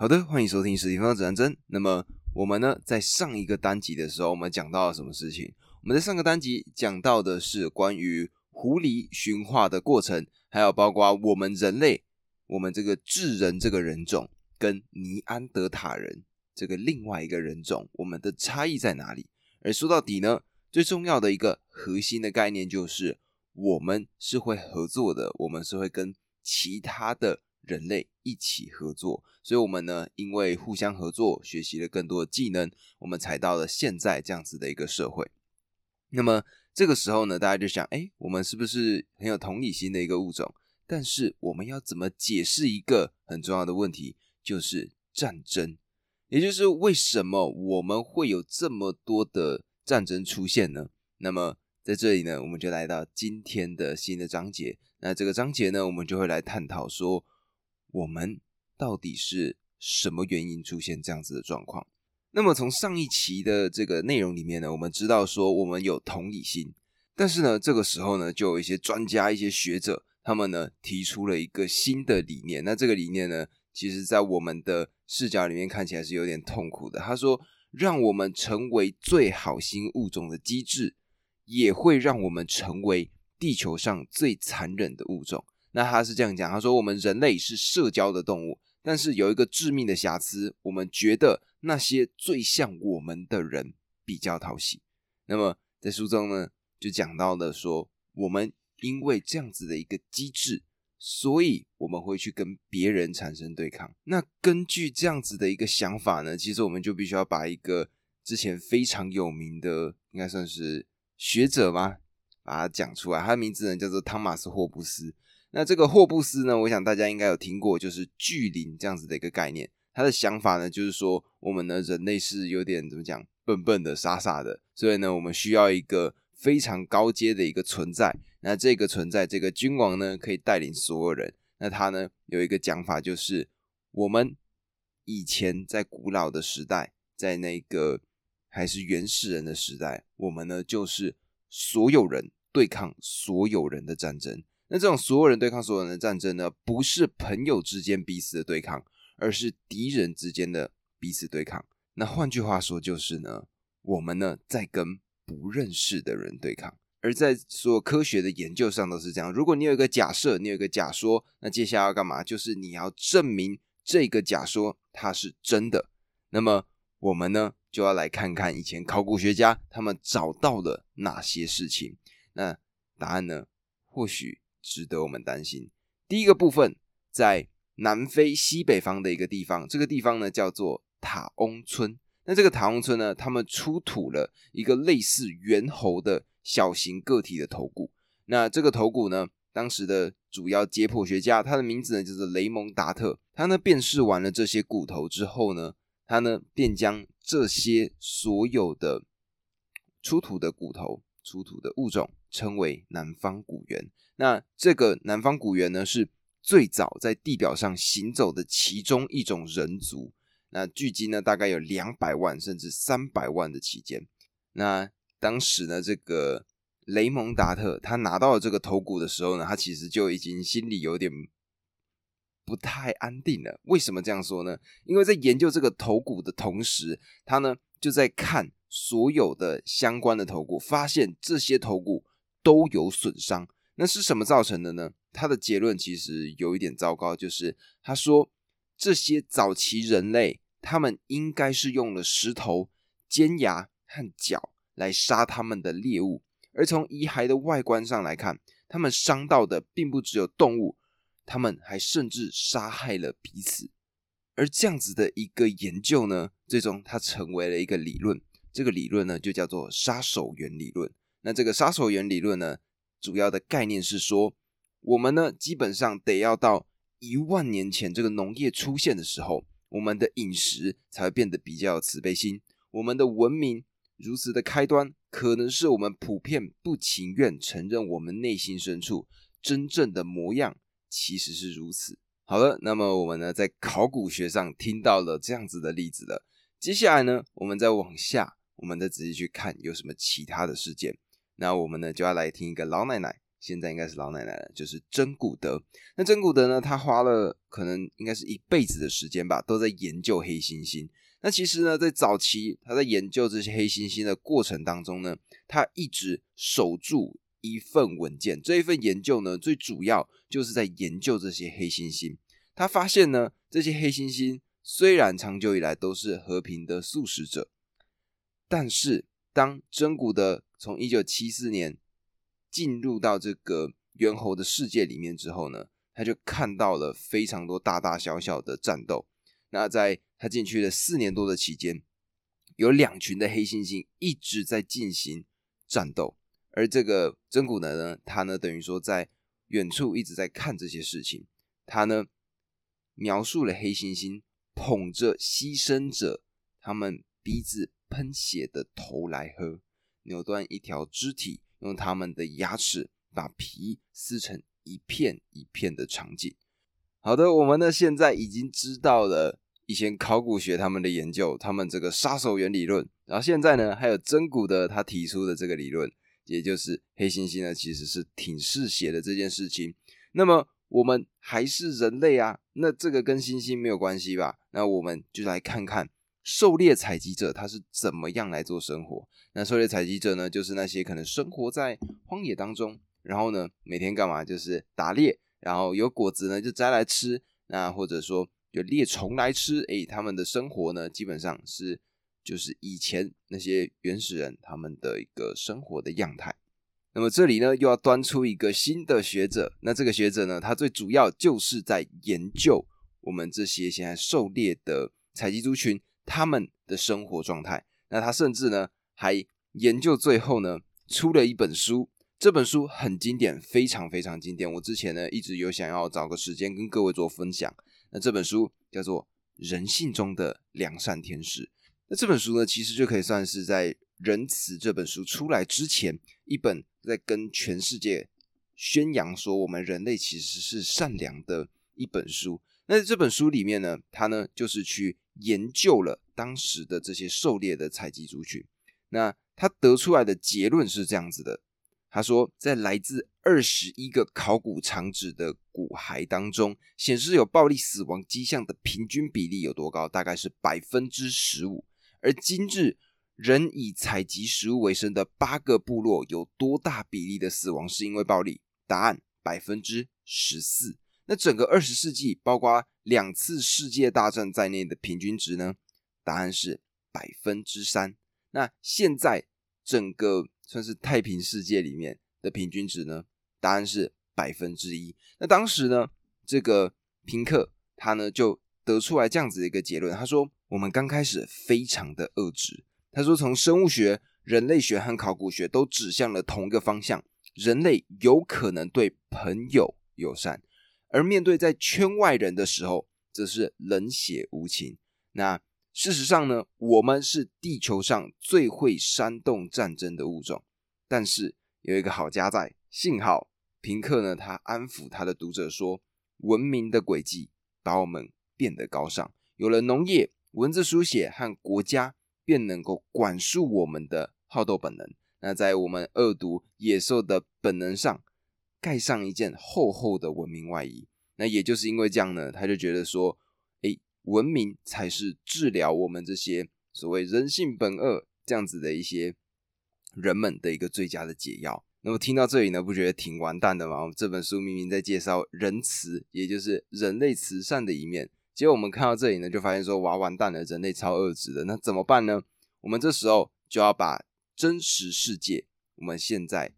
好的，欢迎收听史蒂芬指南针。那么我们呢，在上一个单集的时候，我们讲到了什么事情？我们在上个单集讲到的是关于狐狸驯化的过程，还有包括我们人类，我们这个智人这个人种跟尼安德塔人这个另外一个人种，我们的差异在哪里？而说到底呢，最重要的一个核心的概念就是，我们是会合作的，我们是会跟其他的。人类一起合作，所以我们呢，因为互相合作，学习了更多的技能，我们才到了现在这样子的一个社会。那么这个时候呢，大家就想，哎，我们是不是很有同理心的一个物种？但是我们要怎么解释一个很重要的问题，就是战争，也就是为什么我们会有这么多的战争出现呢？那么在这里呢，我们就来到今天的新的章节。那这个章节呢，我们就会来探讨说。我们到底是什么原因出现这样子的状况？那么从上一期的这个内容里面呢，我们知道说我们有同理心，但是呢，这个时候呢，就有一些专家、一些学者，他们呢提出了一个新的理念。那这个理念呢，其实在我们的视角里面看起来是有点痛苦的。他说，让我们成为最好心物种的机制，也会让我们成为地球上最残忍的物种。那他是这样讲，他说我们人类是社交的动物，但是有一个致命的瑕疵，我们觉得那些最像我们的人比较讨喜。那么在书中呢，就讲到了说，我们因为这样子的一个机制，所以我们会去跟别人产生对抗。那根据这样子的一个想法呢，其实我们就必须要把一个之前非常有名的，应该算是学者吗，把它讲出来。他的名字呢叫做汤马斯霍布斯。那这个霍布斯呢？我想大家应该有听过，就是巨灵这样子的一个概念。他的想法呢，就是说我们呢人类是有点怎么讲，笨笨的、傻傻的，所以呢，我们需要一个非常高阶的一个存在。那这个存在，这个君王呢，可以带领所有人。那他呢有一个讲法，就是我们以前在古老的时代，在那个还是原始人的时代，我们呢就是所有人对抗所有人的战争。那这种所有人对抗所有人的战争呢，不是朋友之间彼此的对抗，而是敌人之间的彼此对抗。那换句话说，就是呢，我们呢在跟不认识的人对抗。而在所有科学的研究上都是这样。如果你有一个假设，你有一个假说，那接下来要干嘛？就是你要证明这个假说它是真的。那么我们呢就要来看看以前考古学家他们找到了哪些事情。那答案呢，或许。值得我们担心。第一个部分在南非西北方的一个地方，这个地方呢叫做塔翁村。那这个塔翁村呢，他们出土了一个类似猿猴的小型个体的头骨。那这个头骨呢，当时的主要解剖学家，他的名字呢就是雷蒙达特。他呢辨识完了这些骨头之后呢，他呢便将这些所有的出土的骨头、出土的物种称为南方古猿。那这个南方古猿呢，是最早在地表上行走的其中一种人族。那距今呢，大概有两百万甚至三百万的期间。那当时呢，这个雷蒙达特他拿到了这个头骨的时候呢，他其实就已经心里有点不太安定了。为什么这样说呢？因为在研究这个头骨的同时，他呢就在看所有的相关的头骨，发现这些头骨都有损伤。那是什么造成的呢？他的结论其实有一点糟糕，就是他说这些早期人类，他们应该是用了石头、尖牙和角来杀他们的猎物，而从遗骸的外观上来看，他们伤到的并不只有动物，他们还甚至杀害了彼此。而这样子的一个研究呢，最终它成为了一个理论，这个理论呢就叫做杀手原理论。那这个杀手原理论呢？主要的概念是说，我们呢基本上得要到一万年前这个农业出现的时候，我们的饮食才会变得比较有慈悲心。我们的文明如此的开端，可能是我们普遍不情愿承认我们内心深处真正的模样其实是如此。好了，那么我们呢在考古学上听到了这样子的例子了。接下来呢，我们再往下，我们再仔细去看有什么其他的事件。那我们呢就要来听一个老奶奶现在应该是老奶奶了，就是真古德。那真古德呢，他花了可能应该是一辈子的时间吧，都在研究黑猩猩。那其实呢，在早期他在研究这些黑猩猩的过程当中呢，他一直守住一份文件。这一份研究呢，最主要就是在研究这些黑猩猩。他发现呢，这些黑猩猩虽然长久以来都是和平的素食者，但是当真古德从一九七四年进入到这个猿猴的世界里面之后呢，他就看到了非常多大大小小的战斗。那在他进去的四年多的期间，有两群的黑猩猩一直在进行战斗，而这个真古德呢，他呢等于说在远处一直在看这些事情。他呢描述了黑猩猩捧着牺牲者他们鼻子喷血的头来喝，扭断一条肢体，用他们的牙齿把皮撕成一片一片的场景。好的，我们呢现在已经知道了以前考古学他们的研究，他们这个杀手原理论，然后现在呢还有真古的他提出的这个理论，也就是黑猩猩呢其实是挺嗜血的这件事情。那么我们还是人类啊，那这个跟猩猩没有关系吧？那我们就来看看狩猎采集者他是怎么样来做生活。那狩猎采集者呢，就是那些可能生活在荒野当中，然后呢每天干嘛？就是打猎。然后有果子呢，就摘来吃；那或者说有猎虫来吃，哎，他们的生活呢，基本上是就是以前那些原始人他们的一个生活的样态。那么这里呢，又要端出一个新的学者。那这个学者呢，他最主要就是在研究我们这些现在狩猎的采集族群他们的生活状态。那他甚至呢，还研究最后呢，出了一本书。这本书很经典，非常非常经典。我之前呢一直有想要找个时间跟各位做分享。那这本书叫做《人性中的良善天使》。那这本书呢，其实就可以算是在《仁慈》这本书出来之前，一本在跟全世界宣扬说我们人类其实是善良的一本书。那这本书里面呢，它呢就是去研究了当时的这些狩猎的采集族群。那他得出来的结论是这样子的。他说，在来自二十一个考古场址的骨骸当中，显示有暴力死亡迹象的平均比例有多高？大概是百分之十五。而今日人以采集食物为生的八个部落，有多大比例的死亡是因为暴力？答案：百分之十四。那整个二十世纪，包括两次世界大战在内的平均值呢？答案是百分之三。那现在整个。算是太平世界里面的平均值呢？答案是百分之一。那当时呢，这个平克他呢就得出来这样子的一个结论，他说：我们刚开始非常的恶质。他说，从生物学、人类学和考古学都指向了同一个方向：人类有可能对朋友友善，而面对在圈外人的时候，则是冷血无情。那事实上呢，我们是地球上最会煽动战争的物种。但是有一个好家在，幸好平克呢，他安抚他的读者说，文明的轨迹把我们变得高尚，有了农业、文字书写和国家，便能够管束我们的好斗本能。那在我们恶毒野兽的本能上，盖上一件厚厚的文明外衣。那也就是因为这样呢，他就觉得说。文明才是治疗我们这些所谓人性本恶这样子的一些人们的一个最佳的解药。那么听到这里呢，不觉得挺完蛋的吗？这本书明明在介绍仁慈，也就是人类慈善的一面，结果我们看到这里呢，就发现说哇，完蛋了，人类超恶质的。那怎么办呢？我们这时候就要把真实世界，我们现在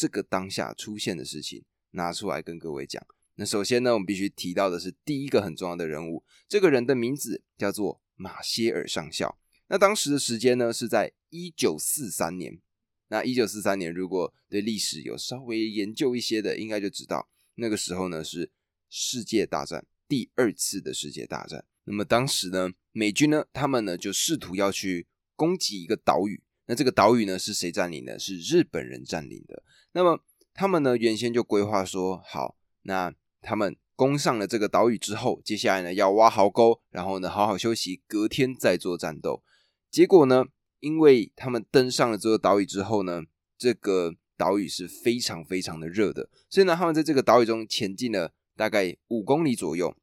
这个当下出现的事情拿出来跟各位讲。那首先呢，我们必须提到的是第一个很重要的人物，这个人的名字叫做马歇尔上校。那当时的时间呢是在一九四三年。那一九四三年，如果对历史有稍微研究一些的，应该就知道那个时候呢是世界大战第二次的世界大战。那么当时呢，美军呢，他们呢就试图要去攻击一个岛屿。那这个岛屿呢是谁占领的？是日本人占领的。那么他们呢原先就规划说，好，那他们攻上了这个岛屿之后，接下来呢要挖壕沟，然后呢好好休息，隔天再做战斗。结果呢，因为他们登上了这个岛屿之后呢，这个岛屿是非常非常的热的，所以呢，他们在这个岛屿中前进了大概五公里左右。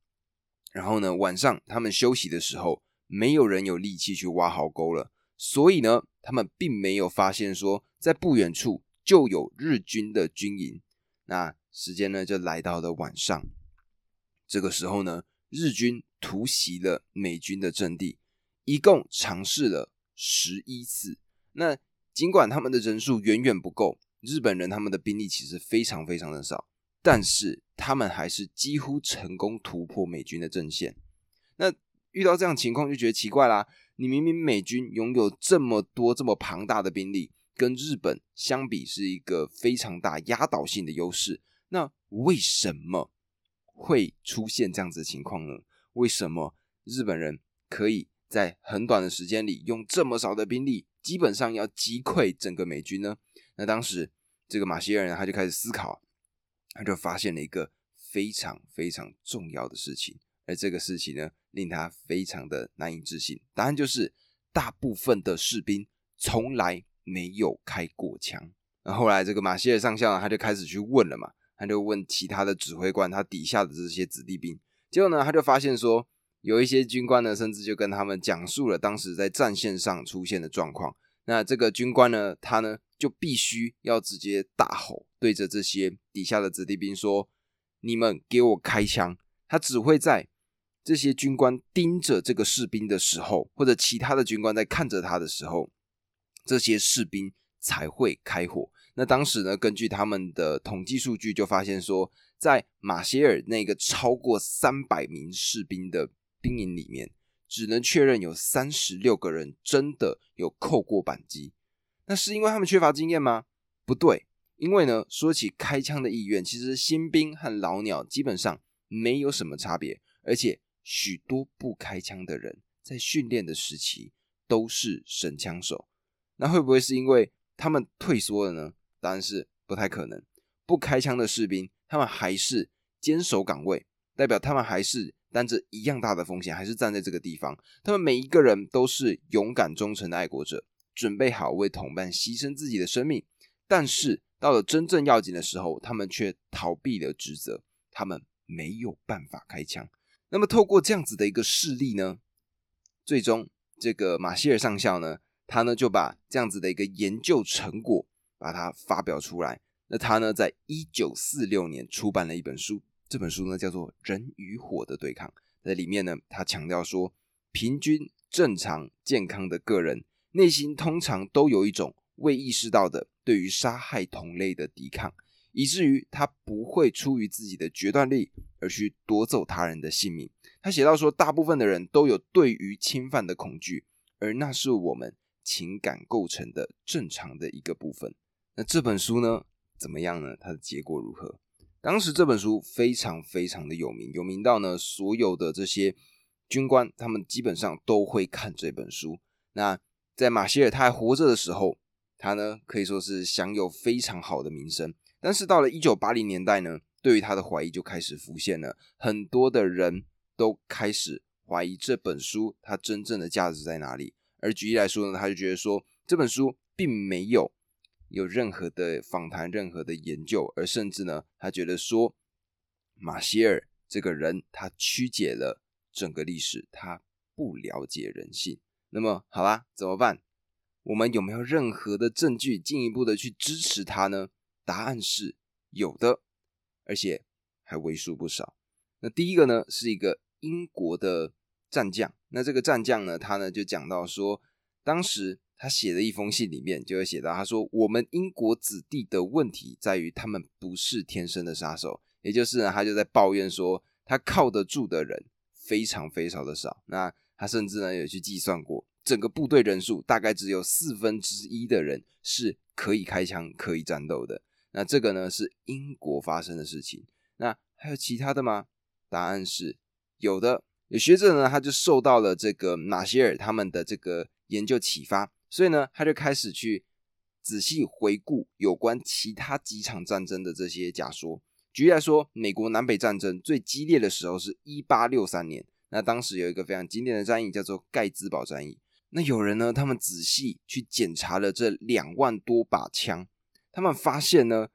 然后呢，晚上他们休息的时候，没有人有力气去挖壕沟了，所以呢，他们并没有发现说在不远处就有日军的军营。那时间呢，就来到了晚上。这个时候呢，日军突袭了美军的阵地，一共尝试了十一次。那尽管他们的人数远远不够，日本人他们的兵力其实非常非常的少，但是他们还是几乎成功突破美军的阵线。那遇到这样情况就觉得奇怪啦，你明明美军拥有这么多这么庞大的兵力，跟日本相比是一个非常大压倒性的优势，那为什么？会出现这样子的情况呢？为什么日本人可以在很短的时间里用这么少的兵力，基本上要击溃整个美军呢？那当时这个马歇尔人他就开始思考，他就发现了一个非常非常重要的事情，而这个事情呢，令他非常的难以置信。答案就是，大部分的士兵从来没有开过枪。那后来这个马歇尔上校他就开始去问了嘛。他就问其他的指挥官，他底下的这些子弟兵，结果呢，他就发现说，有一些军官呢，甚至就跟他们讲述了当时在战线上出现的状况。那这个军官呢，他呢就必须要直接大吼，对着这些底下的子弟兵说：“你们给我开枪！”他只会在这些军官盯着这个士兵的时候，或者其他的军官在看着他的时候，这些士兵才会开火。那当时呢，根据他们的统计数据，就发现说，在马歇尔那个超过三百名士兵的兵营里面，只能确认有三十六个人真的有扣过扳机。那是因为他们缺乏经验吗？不对，因为呢，说起开枪的意愿，其实新兵和老鸟基本上没有什么差别，而且许多不开枪的人在训练的时期都是神枪手。那会不会是因为他们退缩了呢？当然是不太可能。不开枪的士兵，他们还是坚守岗位，代表他们还是担着一样大的风险，还是站在这个地方。他们每一个人都是勇敢忠诚的爱国者，准备好为同伴牺牲自己的生命。但是到了真正要紧的时候，他们却逃避了职责，他们没有办法开枪。那么透过这样子的一个事例呢，最终这个马歇尔上校呢，他呢就把这样子的一个研究成果。把它发表出来。那他呢，在一九四六年出版了一本书，这本书呢叫做《人与火的对抗》。在里面呢，他强调说，平均正常健康的个人内心通常都有一种未意识到的对于杀害同类的抵抗，以至于他不会出于自己的决断力而去夺走他人的性命。他写到说，大部分的人都有对于侵犯的恐惧，而那是我们情感构成的正常的一个部分。那这本书呢，怎么样呢？它的结果如何？当时这本书非常非常的有名，有名到呢，所有的这些军官他们基本上都会看这本书。那在马歇尔他还活着的时候，他呢可以说是享有非常好的名声。但是到了一九八零年代呢，对于他的怀疑就开始浮现了，很多的人都开始怀疑这本书它真正的价值在哪里。而举例来说呢，他就觉得说这本书并没有。有任何的访谈，任何的研究，而甚至呢，他觉得说马歇尔这个人，他曲解了整个历史，他不了解人性。那么，好啦，怎么办？我们有没有任何的证据进一步的去支持他呢？答案是有的，而且还为数不少。那第一个呢，是一个英国的战将。那这个战将呢，他呢就讲到说，当时。他写的一封信里面就会写到，他说：“我们英国子弟的问题在于，他们不是天生的杀手，也就是呢，他就在抱怨说，他靠得住的人非常非常的少。那他甚至呢，有去计算过，整个部队人数大概只有四分之一的人是可以开枪、可以战斗的。那这个呢，是英国发生的事情。那还有其他的吗？答案是有的。有学者呢，他就受到了这个马歇尔他们的这个研究启发。”所以呢，他就开始去仔细回顾有关其他几场战争的这些假说。举例来说，美国南北战争最激烈的时候是一八六三年，那当时有一个非常经典的战役叫做盖兹堡战役。那有人呢，他们仔细去检查了这两万多把枪，他们发现呢，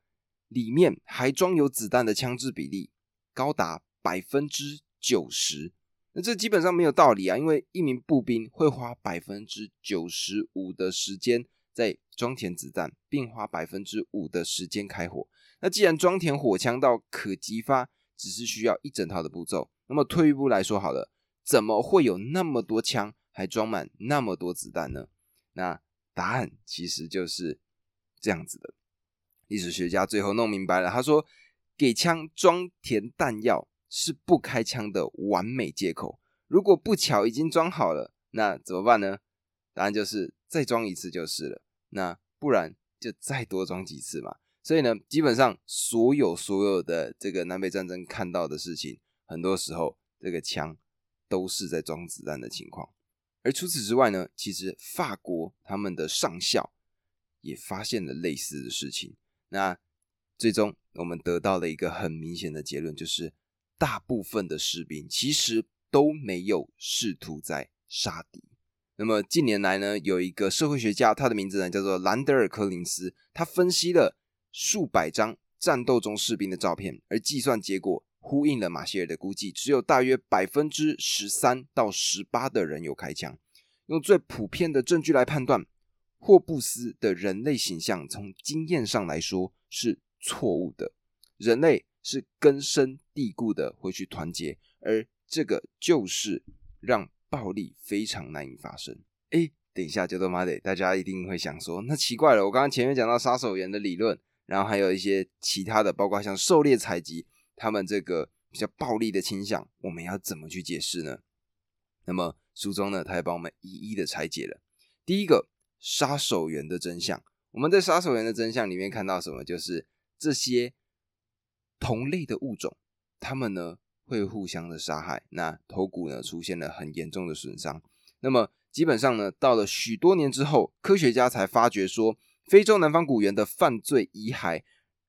里面还装有子弹的枪支比例高达百分之九十。那这基本上没有道理啊，因为一名步兵会花百分之九十五的时间在装填子弹，并花百分之五的时间开火。那既然装填火枪到可击发只是需要一整套的步骤，那么退一步来说好了，怎么会有那么多枪还装满那么多子弹呢？那答案其实就是这样子的。历史学家最后弄明白了，他说：“给枪装填弹药。”是不开枪的完美借口。如果不巧已经装好了，那怎么办呢？答案就是再装一次就是了。那不然就再多装几次嘛。所以呢，基本上所有所有的这个南北战争看到的事情，很多时候这个枪都是在装子弹的情况。而除此之外呢，其实法国他们的上校也发现了类似的事情。那最终我们得到了一个很明显的结论，就是。大部分的士兵其实都没有试图在杀敌。那么近年来呢，有一个社会学家，他的名字呢叫做兰德尔·柯林斯，他分析了数百张战斗中士兵的照片，而计算结果呼应了马歇尔的估计，只有大约百分之十三到十八的人有开枪。用最普遍的证据来判断，霍布斯的人类形象从经验上来说是错误的。人类。是根深蒂固的会去团结，而这个就是让暴力非常难以发生。哎，等一下，杰多马德，大家一定会想说，那奇怪了，我刚刚前面讲到杀手员的理论，然后还有一些其他的，包括像狩猎采集，他们这个比较暴力的倾向，我们要怎么去解释呢？那么书中呢，他也帮我们一一的拆解了。第一个，杀手员的真相，我们在杀手员的真相里面看到什么？就是这些。同类的物种，他们呢会互相的杀害，那头骨呢出现了很严重的损伤。那么基本上呢，到了许多年之后，科学家才发觉说，非洲南方古猿的犯罪遗骸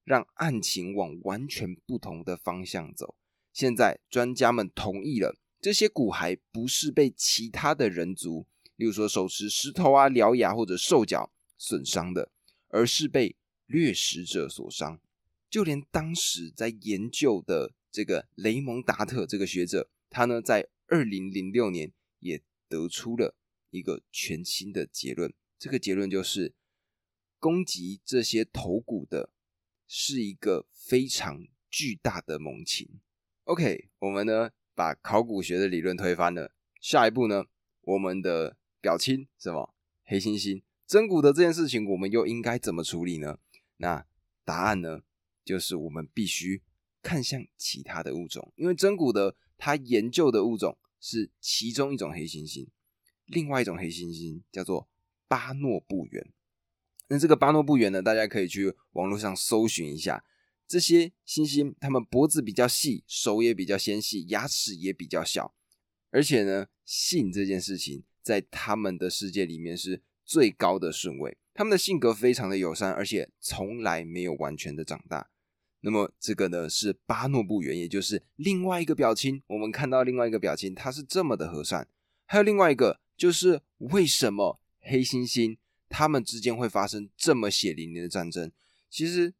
让案情往完全不同的方向走。现在专家们同意了，这些骨骸不是被其他的人族，例如说手持石头啊、獠牙或者兽脚损伤的，而是被掠食者所伤。就连当时在研究的这个雷蒙达特这个学者，他呢在二零零六年也得出了一个全新的结论。这个结论就是，攻击这些头骨的是一个非常巨大的猛禽。OK，我们呢把考古学的理论推翻了。下一步呢，我们的表亲什么黑猩猩真骨的这件事情，我们又应该怎么处理呢？那答案呢？就是我们必须看向其他的物种，因为真古德他研究的物种是其中一种黑猩猩，另外一种黑猩猩叫做巴诺布猿。那这个巴诺布猿呢，大家可以去网络上搜寻一下，这些猩猩它们脖子比较细，手也比较纤细，牙齿也比较小，而且呢，性这件事情在他们的世界里面是最高的顺位，他们的性格非常的友善，而且从来没有完全的长大。那么这个呢是巴诺布猿，也就是另外一个表情。我们看到另外一个表情，它是这么的和善。还有另外一个，就是为什么黑猩猩它们之间会发生这么血淋淋的战争？其实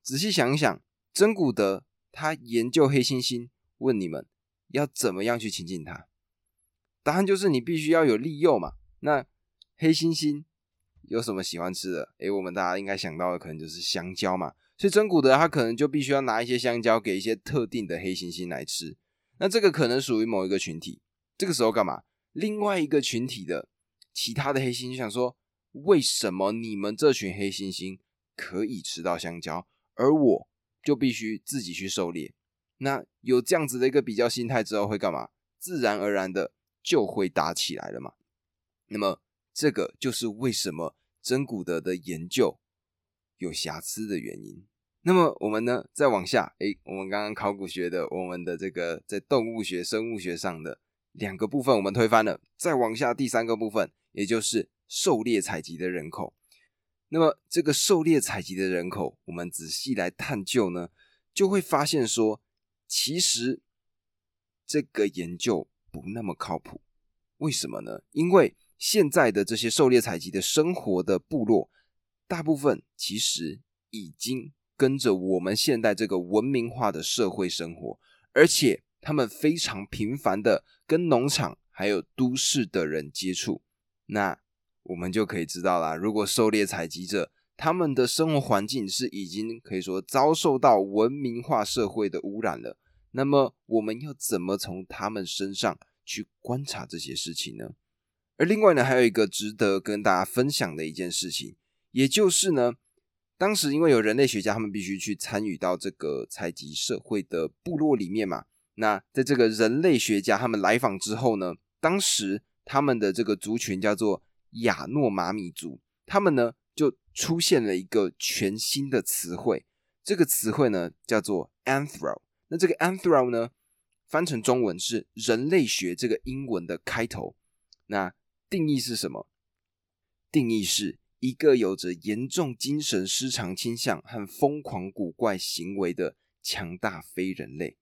仔细想一想，真古德他研究黑猩猩，问你们要怎么样去亲近它？答案就是你必须要有利诱嘛。那黑猩猩有什么喜欢吃的？诶，我们大家应该想到的可能就是香蕉嘛。所以真古德他可能就必须要拿一些香蕉给一些特定的黑猩猩来吃，那这个可能属于某一个群体。这个时候干嘛？另外一个群体的其他的黑猩猩想说：为什么你们这群黑猩猩可以吃到香蕉，而我就必须自己去狩猎？那有这样子的一个比较心态之后会干嘛？自然而然的就会打起来了嘛。那么这个就是为什么真古德的研究。有瑕疵的原因。那么我们呢，再往下，哎，我们刚刚考古学的，我们的这个在动物学、生物学上的两个部分，我们推翻了。再往下，第三个部分，也就是狩猎采集的人口。那么这个狩猎采集的人口，我们仔细来探究呢，就会发现说，其实这个研究不那么靠谱。为什么呢？因为现在的这些狩猎采集的生活的部落。大部分其实已经跟着我们现代这个文明化的社会生活，而且他们非常频繁的跟农场还有都市的人接触，那我们就可以知道啦，如果狩猎采集者他们的生活环境是已经可以说遭受到文明化社会的污染了，那么我们要怎么从他们身上去观察这些事情呢？而另外呢，还有一个值得跟大家分享的一件事情，也就是呢，当时因为有人类学家，他们必须去参与到这个采集社会的部落里面嘛。那在这个人类学家他们来访之后呢，当时他们的这个族群叫做亚诺马米族，他们呢就出现了一个全新的词汇，这个词汇呢叫做 anthro。那这个 anthro 呢，翻成中文是人类学这个英文的开头，那。定义是什么？定义是一个有着严重精神失常倾向和疯狂古怪行为的强大非人类。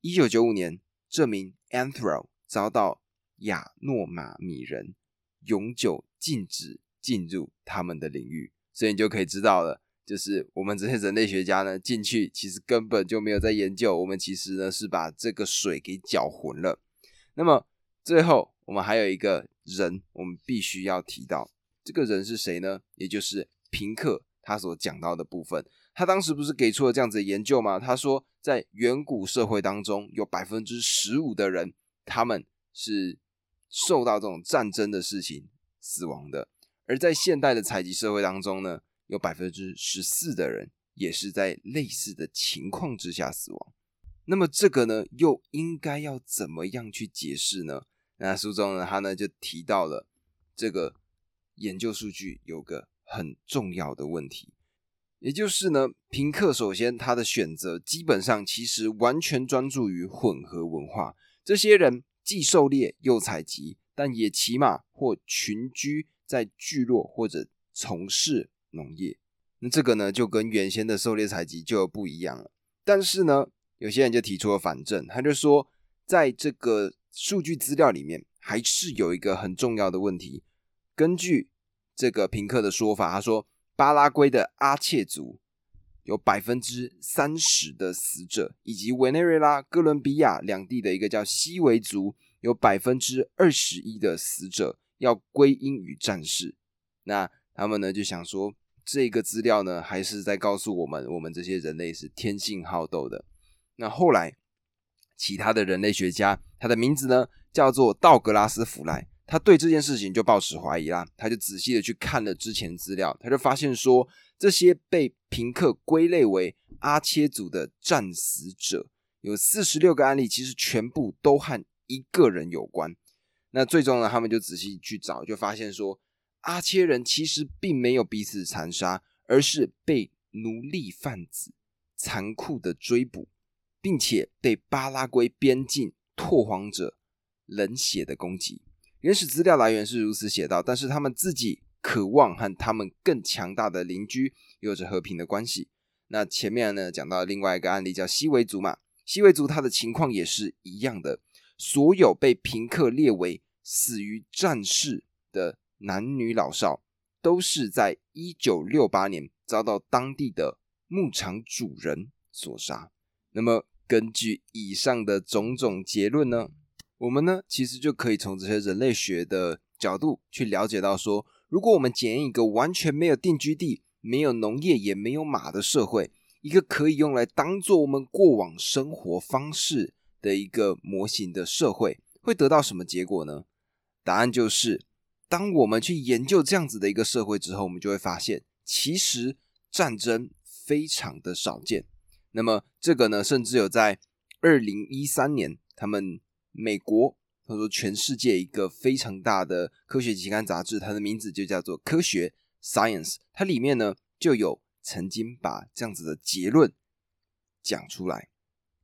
一九九五年，这名 Anthro 遭到亚诺马米人永久禁止进入他们的领域，所以你就可以知道了，就是我们这些人类学家呢进去，其实根本就没有在研究，我们其实呢是把这个水给搅浑了。那么最后，我们还有一个。人，我们必须要提到这个人是谁呢？也就是平克他所讲到的部分。他当时不是给出了这样子的研究吗？他说，在远古社会当中，有百分之十五的人，他们是受到这种战争的事情死亡的；而在现代的采集社会当中呢，有百分之十四的人也是在类似的情况之下死亡。那么这个呢，又应该要怎么样去解释呢？那书中呢，他呢就提到了这个研究数据有个很重要的问题，也就是呢，平克首先他的选择基本上其实完全专注于混合文化，这些人既狩猎又采集，但也骑马或群居在聚落或者从事农业。那这个呢就跟原先的狩猎采集就不一样了。但是呢，有些人就提出了反证，他就说在这个。数据资料里面还是有一个很重要的问题。根据这个平克的说法，他说巴拉圭的阿切族有百分之三十的死者，以及委内瑞拉、哥伦比亚两地的一个叫西维族有百分之二十一的死者要归因于战事。那他们呢就想说，这个资料呢还是在告诉我们，我们这些人类是天性好斗的。那后来。其他的人类学家，他的名字呢叫做道格拉斯·弗莱，他对这件事情就抱持怀疑啦。他就仔细的去看了之前资料，他就发现说，这些被平克归类为阿切族的战死者，有四十六个案例，其实全部都和一个人有关。那最终呢，他们就仔细去找，就发现说，阿切人其实并没有彼此残杀，而是被奴隶贩子残酷的追捕。并且被巴拉圭边境拓荒者冷血的攻击。原始资料来源是如此写道，但是他们自己渴望和他们更强大的邻居有着和平的关系。那前面呢讲到另外一个案例叫西维族嘛，西维族他的情况也是一样的，所有被平克列为死于战事的男女老少，都是在一九六八年遭到当地的牧场主人所杀。那么。根据以上的种种结论呢，我们呢其实就可以从这些人类学的角度去了解到，说如果我们检验一个完全没有定居地、没有农业也没有马的社会，一个可以用来当做我们过往生活方式的一个模型的社会，会得到什么结果呢？答案就是，当我们去研究这样子的一个社会之后，我们就会发现，其实战争非常的少见。那么这个呢，甚至有在二零一三年，他们美国或者说全世界一个非常大的科学期刊杂志，它的名字就叫做《科学 Science》，它里面呢就有曾经把这样子的结论讲出来。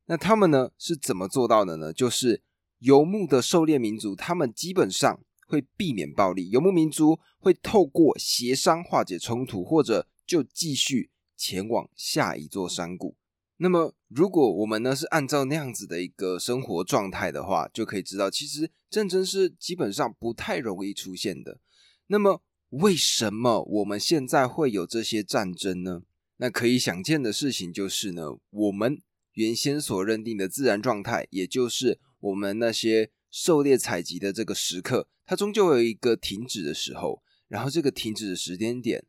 那他们呢是怎么做到的呢？就是游牧的狩猎民族，他们基本上会避免暴力，游牧民族会透过协商化解冲突，或者就继续前往下一座山谷。那么，如果我们呢是按照那样子的一个生活状态的话，就可以知道，其实战争是基本上不太容易出现的。那么，为什么我们现在会有这些战争呢？那可以想见的事情就是呢，我们原先所认定的自然状态，也就是我们那些狩猎采集的这个时刻，它终究有一个停止的时候。然后这个停止的时间点，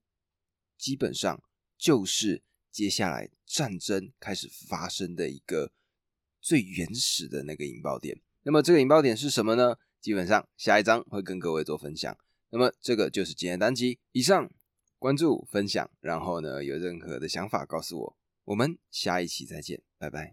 基本上就是接下来战争开始发生的一个最原始的那个引爆点。那么这个引爆点是什么呢？基本上下一章会跟各位做分享。那么这个就是今天单集。以上关注分享，然后呢有任何的想法告诉我。我们下一期再见，拜拜。